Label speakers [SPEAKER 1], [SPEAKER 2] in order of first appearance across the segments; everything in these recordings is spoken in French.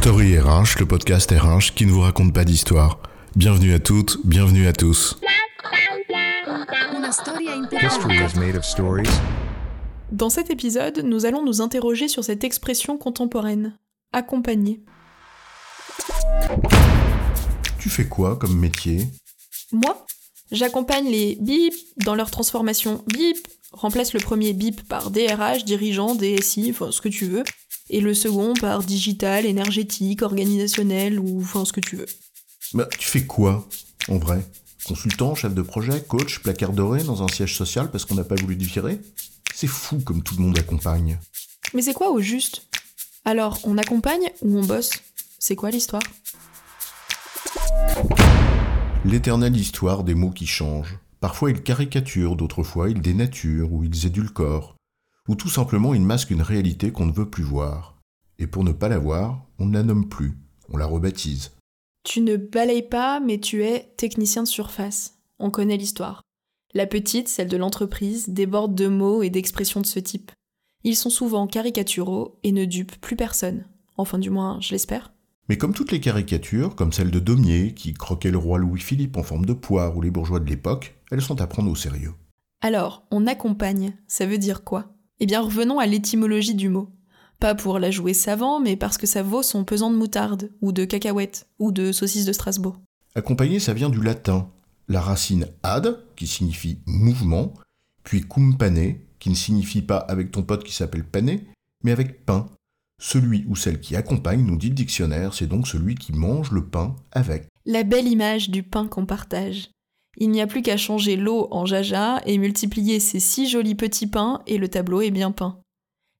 [SPEAKER 1] Story RH, le podcast RH qui ne vous raconte pas d'histoire. Bienvenue à toutes, bienvenue à tous.
[SPEAKER 2] Dans cet épisode, nous allons nous interroger sur cette expression contemporaine, accompagner.
[SPEAKER 1] Tu fais quoi comme métier?
[SPEAKER 2] Moi, j'accompagne les BIP dans leur transformation. BIP remplace le premier BIP par DRH, dirigeant, DSI, enfin ce que tu veux, et le second par digital, énergétique, organisationnel ou enfin ce que tu veux.
[SPEAKER 1] Bah, tu fais quoi, en vrai? Consultant, chef de projet, coach, placard doré dans un siège social parce qu'on n'a pas voulu te virer C'est fou comme tout le monde accompagne.
[SPEAKER 2] Mais c'est quoi au juste? Alors, on accompagne ou on bosse? C'est quoi l'histoire?
[SPEAKER 1] L'éternelle histoire des mots qui changent. Parfois ils caricaturent, d'autres fois ils dénaturent ou ils édulcorent. Ou tout simplement ils masquent une réalité qu'on ne veut plus voir. Et pour ne pas la voir, on ne la nomme plus, on la rebaptise.
[SPEAKER 2] Tu ne balayes pas, mais tu es technicien de surface. On connaît l'histoire. La petite, celle de l'entreprise, déborde de mots et d'expressions de ce type. Ils sont souvent caricaturaux et ne dupent plus personne. Enfin, du moins, je l'espère.
[SPEAKER 1] Mais comme toutes les caricatures, comme celle de Daumier, qui croquait le roi Louis-Philippe en forme de poire, ou les bourgeois de l'époque, elles sont à prendre au sérieux.
[SPEAKER 2] Alors, on accompagne, ça veut dire quoi? Eh bien, revenons à l'étymologie du mot. Pas pour la jouer savant, mais parce que ça vaut son pesant de moutarde, ou de cacahuètes, ou de saucisses de Strasbourg.
[SPEAKER 1] Accompagner, ça vient du latin. La racine ad, qui signifie mouvement, puis cumpane, qui ne signifie pas avec ton pote qui s'appelle pané, mais avec pain. Celui ou celle qui accompagne, nous dit le dictionnaire, c'est donc celui qui mange le pain avec.
[SPEAKER 2] La belle image du pain qu'on partage. Il n'y a plus qu'à changer l'eau en jaja et multiplier ces six jolis petits pains et le tableau est bien peint.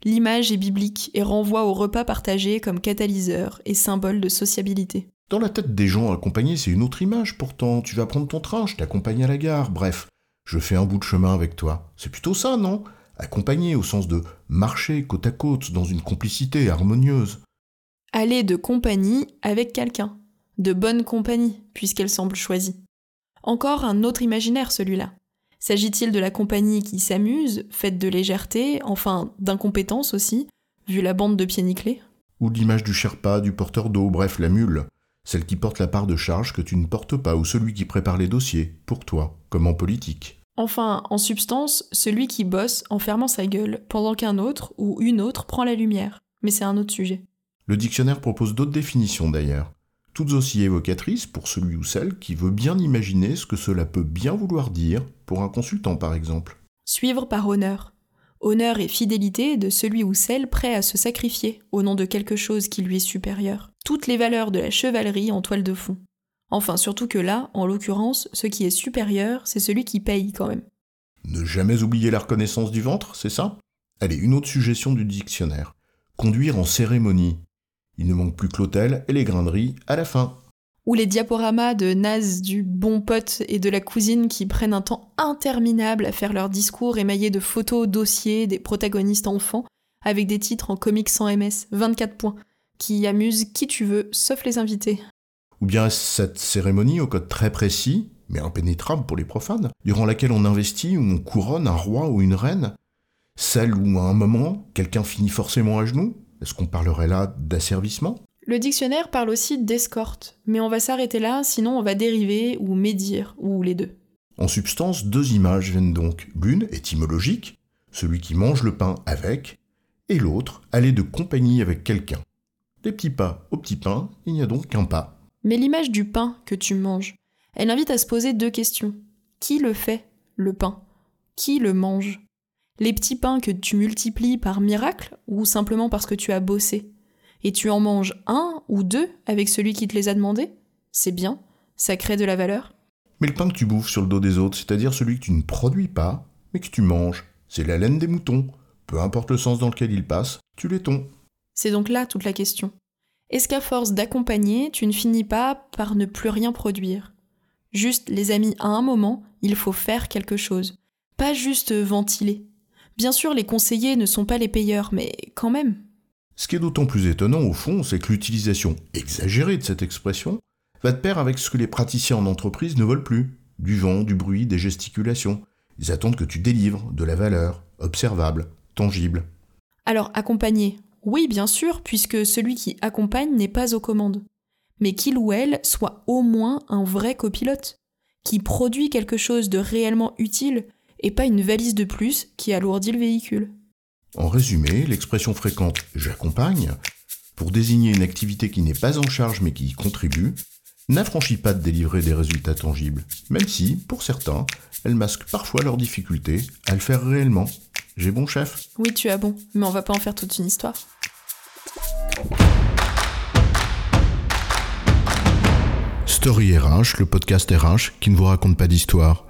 [SPEAKER 2] L'image est biblique et renvoie au repas partagé comme catalyseur et symbole de sociabilité.
[SPEAKER 1] Dans la tête des gens accompagnés, c'est une autre image pourtant. Tu vas prendre ton train, je t'accompagne à la gare. Bref, je fais un bout de chemin avec toi. C'est plutôt ça, non? Accompagner au sens de marcher côte à côte dans une complicité harmonieuse.
[SPEAKER 2] Aller de compagnie avec quelqu'un. De bonne compagnie, puisqu'elle semble choisie. Encore un autre imaginaire celui-là. S'agit-il de la compagnie qui s'amuse, faite de légèreté, enfin d'incompétence aussi, vu la bande de pieds nickelés?
[SPEAKER 1] Ou l'image du Sherpa, du porteur d'eau, bref, la mule. Celle qui porte la part de charge que tu ne portes pas, ou celui qui prépare les dossiers, pour toi, comme en politique.
[SPEAKER 2] Enfin, en substance, celui qui bosse en fermant sa gueule, pendant qu'un autre ou une autre prend la lumière. Mais c'est un autre sujet.
[SPEAKER 1] Le dictionnaire propose d'autres définitions d'ailleurs, toutes aussi évocatrices pour celui ou celle qui veut bien imaginer ce que cela peut bien vouloir dire pour un consultant par exemple.
[SPEAKER 2] Suivre par honneur. Honneur et fidélité de celui ou celle prêt à se sacrifier au nom de quelque chose qui lui est supérieur. Toutes les valeurs de la chevalerie en toile de fond. Enfin, surtout que là, en l'occurrence, ce qui est supérieur, c'est celui qui paye quand même.
[SPEAKER 1] Ne jamais oublier la reconnaissance du ventre, c'est ça? Allez, une autre suggestion du dictionnaire. Conduire en cérémonie. Il ne manque plus que l'hôtel et les graineries à la fin.
[SPEAKER 2] Ou les diaporamas de Naz, du bon pote et de la cousine qui prennent un temps interminable à faire leur discours émaillés de photos, dossiers des protagonistes enfants, avec des titres en comics sans MS, 24 points, qui amusent qui tu veux, sauf les invités.
[SPEAKER 1] Ou bien cette cérémonie au code très précis, mais impénétrable pour les profanes, durant laquelle on investit ou on couronne un roi ou une reine, celle où à un moment quelqu'un finit forcément à genoux Est-ce qu'on parlerait là d'asservissement?
[SPEAKER 2] Le dictionnaire parle aussi d'escorte, mais on va s'arrêter là, sinon on va dériver ou médire, ou les deux.
[SPEAKER 1] En substance, deux images viennent donc. L'une, étymologique, celui qui mange le pain avec, et l'autre, aller de compagnie avec quelqu'un. Des petits pas au petit pain, il n'y a donc qu'un pas.
[SPEAKER 2] Mais l'image du pain que tu manges, elle invite à se poser deux questions. Qui le fait, le pain? Qui le mange? Les petits pains que tu multiplies par miracle ou simplement parce que tu as bossé Et tu en manges un ou deux avec celui qui te les a demandés? C'est bien, ça crée de la valeur.
[SPEAKER 1] Mais le pain que tu bouffes sur le dos des autres, c'est-à-dire celui que tu ne produis pas, mais que tu manges, c'est la laine des moutons. Peu importe le sens dans lequel il passe, tu les tons.
[SPEAKER 2] C'est donc là toute la question. Est-ce qu'à force d'accompagner, tu ne finis pas par ne plus rien produire? Juste, les amis, à un moment, il faut faire quelque chose. Pas juste ventiler. Bien sûr, les conseillers ne sont pas les payeurs, mais quand même.
[SPEAKER 1] Ce qui est d'autant plus étonnant au fond, c'est que l'utilisation exagérée de cette expression va de pair avec ce que les praticiens en entreprise ne veulent plus. Du vent, du bruit, des gesticulations. Ils attendent que tu délivres de la valeur, observable, tangible.
[SPEAKER 2] Alors, accompagner, Oui, bien sûr, puisque celui qui accompagne n'est pas aux commandes. Mais qu'il ou elle soit au moins un vrai copilote, qui produit quelque chose de réellement utile et pas une valise de plus qui alourdit le véhicule.
[SPEAKER 1] En résumé, l'expression fréquente j'accompagne, pour désigner une activité qui n'est pas en charge mais qui y contribue, n'affranchit pas de délivrer des résultats tangibles, même si, pour certains, elle masque parfois leurs difficultés à le faire réellement. J'ai bon chef?
[SPEAKER 2] Oui, tu as bon, mais on va pas en faire toute une histoire.
[SPEAKER 1] Story RH, le podcast RH qui ne vous raconte pas d'histoire.